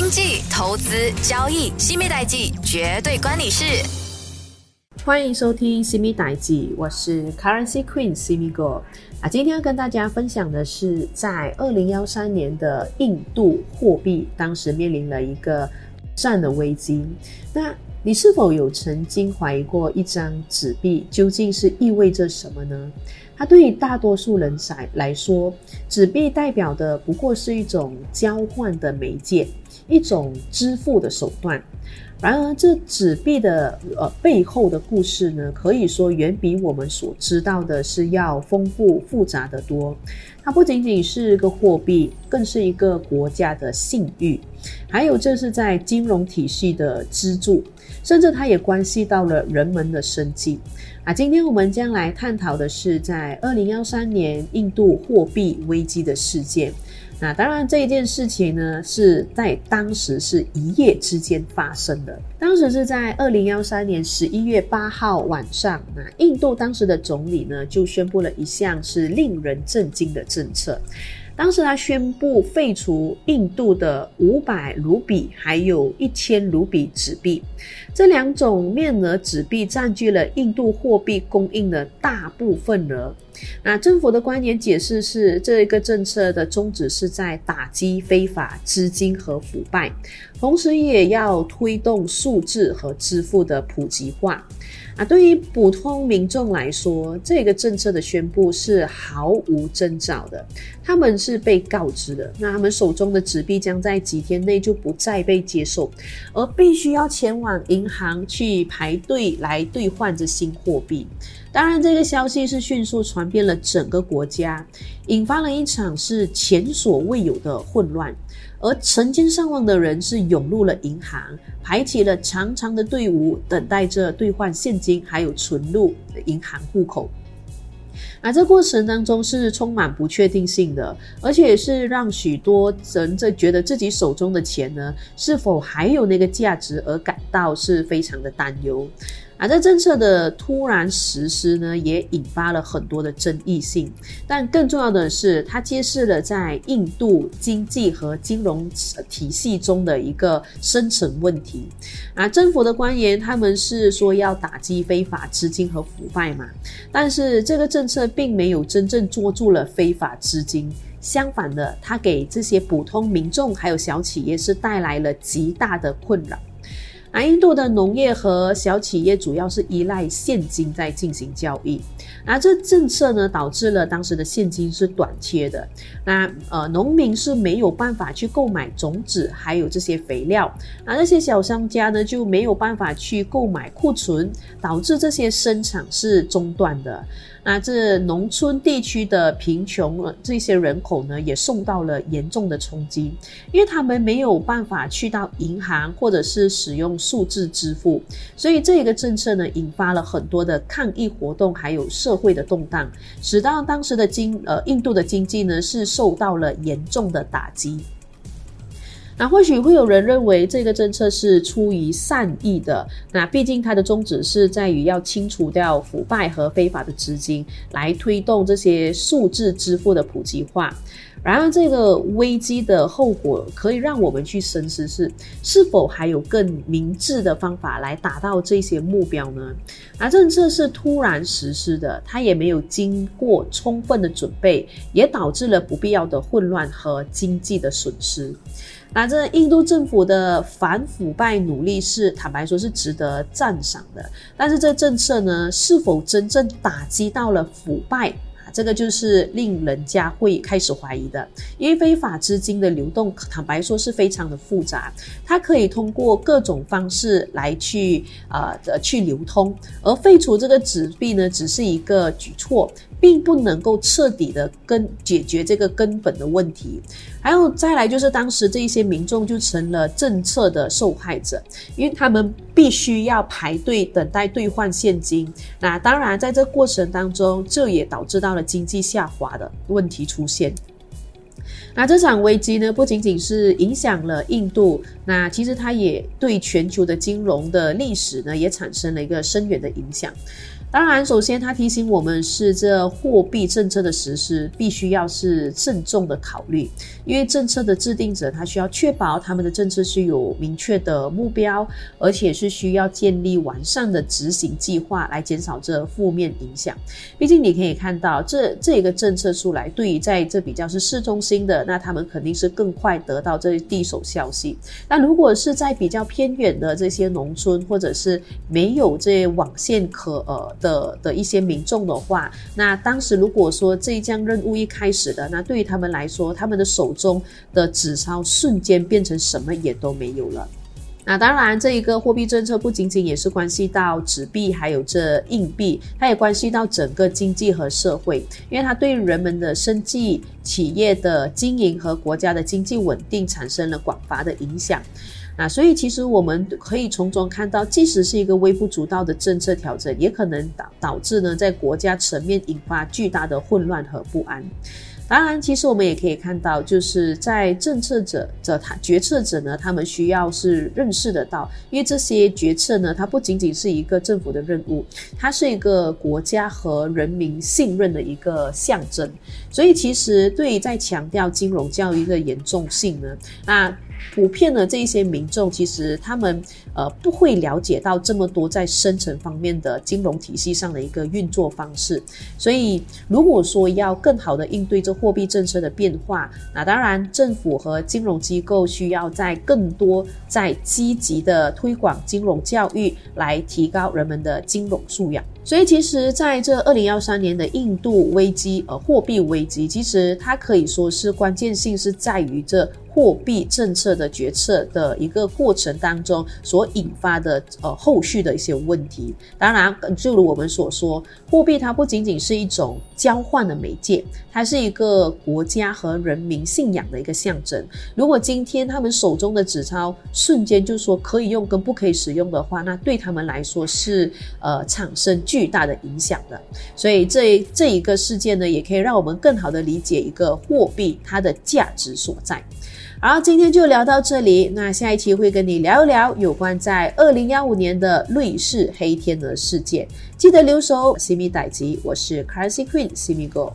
经济、投资、交易，西米代记绝对关你事。欢迎收听西米代记，我是 Currency Queen 西米哥啊。今天要跟大家分享的是，在二零幺三年的印度货币当时面临了一个战的危机。那你是否有曾经怀疑过一张纸币究竟是意味着什么呢？它对于大多数人来来说，纸币代表的不过是一种交换的媒介，一种支付的手段。然而，这纸币的呃背后的故事呢，可以说远比我们所知道的是要丰富复杂的多。它不仅仅是一个货币，更是一个国家的信誉，还有这是在金融体系的支柱，甚至它也关系到了人们的生计。啊，今天我们将来探讨的是在二零幺三年印度货币危机的事件。那当然，这一件事情呢，是在当时是一夜之间发生的。当时是在二零幺三年十一月八号晚上，那印度当时的总理呢，就宣布了一项是令人震惊的政策。当时他宣布废除印度的五百卢比，还有一千卢比纸币，这两种面额纸币占据了印度货币供应的大部分额。那政府的官员解释是，这个政策的宗旨是在打击非法资金和腐败，同时也要推动数字和支付的普及化。啊，对于普通民众来说，这个政策的宣布是毫无征兆的，他们是被告知的，那他们手中的纸币将在几天内就不再被接受，而必须要前往银行去排队来兑换这新货币。当然，这个消息是迅速传遍了整个国家，引发了一场是前所未有的混乱。而成千上万的人是涌入了银行，排起了长长的队伍，等待着兑换现金，还有存入银行户口。那这过程当中是充满不确定性的，而且是让许多人在觉得自己手中的钱呢，是否还有那个价值而感到是非常的担忧。啊，这政策的突然实施呢，也引发了很多的争议性。但更重要的是，它揭示了在印度经济和金融体系中的一个深层问题。啊，政府的官员他们是说要打击非法资金和腐败嘛，但是这个政策并没有真正捉住了非法资金，相反的，它给这些普通民众还有小企业是带来了极大的困扰。那印度的农业和小企业主要是依赖现金在进行交易，那这政策呢导致了当时的现金是短缺的，那呃农民是没有办法去购买种子，还有这些肥料，那这些小商家呢就没有办法去购买库存，导致这些生产是中断的。那这农村地区的贫穷这些人口呢，也受到了严重的冲击，因为他们没有办法去到银行或者是使用数字支付，所以这个政策呢，引发了很多的抗议活动，还有社会的动荡，使到当时的经呃印度的经济呢是受到了严重的打击。那或许会有人认为这个政策是出于善意的，那毕竟它的宗旨是在于要清除掉腐败和非法的资金，来推动这些数字支付的普及化。然而，这个危机的后果可以让我们去深思：是是否还有更明智的方法来达到这些目标呢？而政策是突然实施的，它也没有经过充分的准备，也导致了不必要的混乱和经济的损失。那这印度政府的反腐败努力是坦白说是值得赞赏的，但是这政策呢，是否真正打击到了腐败？这个就是令人家会开始怀疑的。因为非法资金的流动，坦白说是非常的复杂，它可以通过各种方式来去啊去流通，而废除这个纸币呢，只是一个举措。并不能够彻底的根解决这个根本的问题，还有再来就是当时这一些民众就成了政策的受害者，因为他们必须要排队等待兑换现金。那当然在这过程当中，这也导致到经济下滑的问题出现。那这场危机呢，不仅仅是影响了印度，那其实它也对全球的金融的历史呢，也产生了一个深远的影响。当然，首先他提醒我们是这货币政策的实施必须要是慎重的考虑，因为政策的制定者他需要确保他们的政策是有明确的目标，而且是需要建立完善的执行计划来减少这负面影响。毕竟你可以看到，这这个政策出来，对于在这比较是市中心的，那他们肯定是更快得到这第一手消息。那如果是在比较偏远的这些农村，或者是没有这网线可呃。的的一些民众的话，那当时如果说这一项任务一开始的，那对于他们来说，他们的手中的纸钞瞬间变成什么也都没有了。那当然，这一个货币政策不仅仅也是关系到纸币，还有这硬币，它也关系到整个经济和社会，因为它对人们的生计、企业的经营和国家的经济稳定产生了广泛的影响。啊，所以其实我们可以从中看到，即使是一个微不足道的政策调整，也可能导导致呢，在国家层面引发巨大的混乱和不安。当然，其实我们也可以看到，就是在政策者者他决策者呢，他们需要是认识得到，因为这些决策呢，它不仅仅是一个政府的任务，它是一个国家和人民信任的一个象征。所以，其实对于在强调金融教育的严重性呢，那。普遍的这一些民众，其实他们呃不会了解到这么多在深层方面的金融体系上的一个运作方式。所以，如果说要更好的应对这货币政策的变化，那当然政府和金融机构需要在更多在积极的推广金融教育，来提高人们的金融素养。所以，其实在这二零幺三年的印度危机，呃，货币危机，其实它可以说是关键性是在于这。货币政策的决策的一个过程当中所引发的呃后续的一些问题，当然，就如我们所说，货币它不仅仅是一种交换的媒介，它是一个国家和人民信仰的一个象征。如果今天他们手中的纸钞瞬间就说可以用跟不可以使用的话，那对他们来说是呃产生巨大的影响的。所以这这一个事件呢，也可以让我们更好的理解一个货币它的价值所在。好，今天就聊到这里。那下一期会跟你聊一聊有关在二零幺五年的瑞士黑天鹅事件。记得留守西米代吉，我是 c a r s y Queen 西米哥。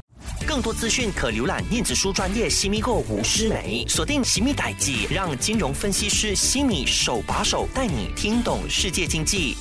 更多资讯可浏览电子书专业西米哥吴诗梅，锁定西米代吉，让金融分析师西米手把手带你听懂世界经济。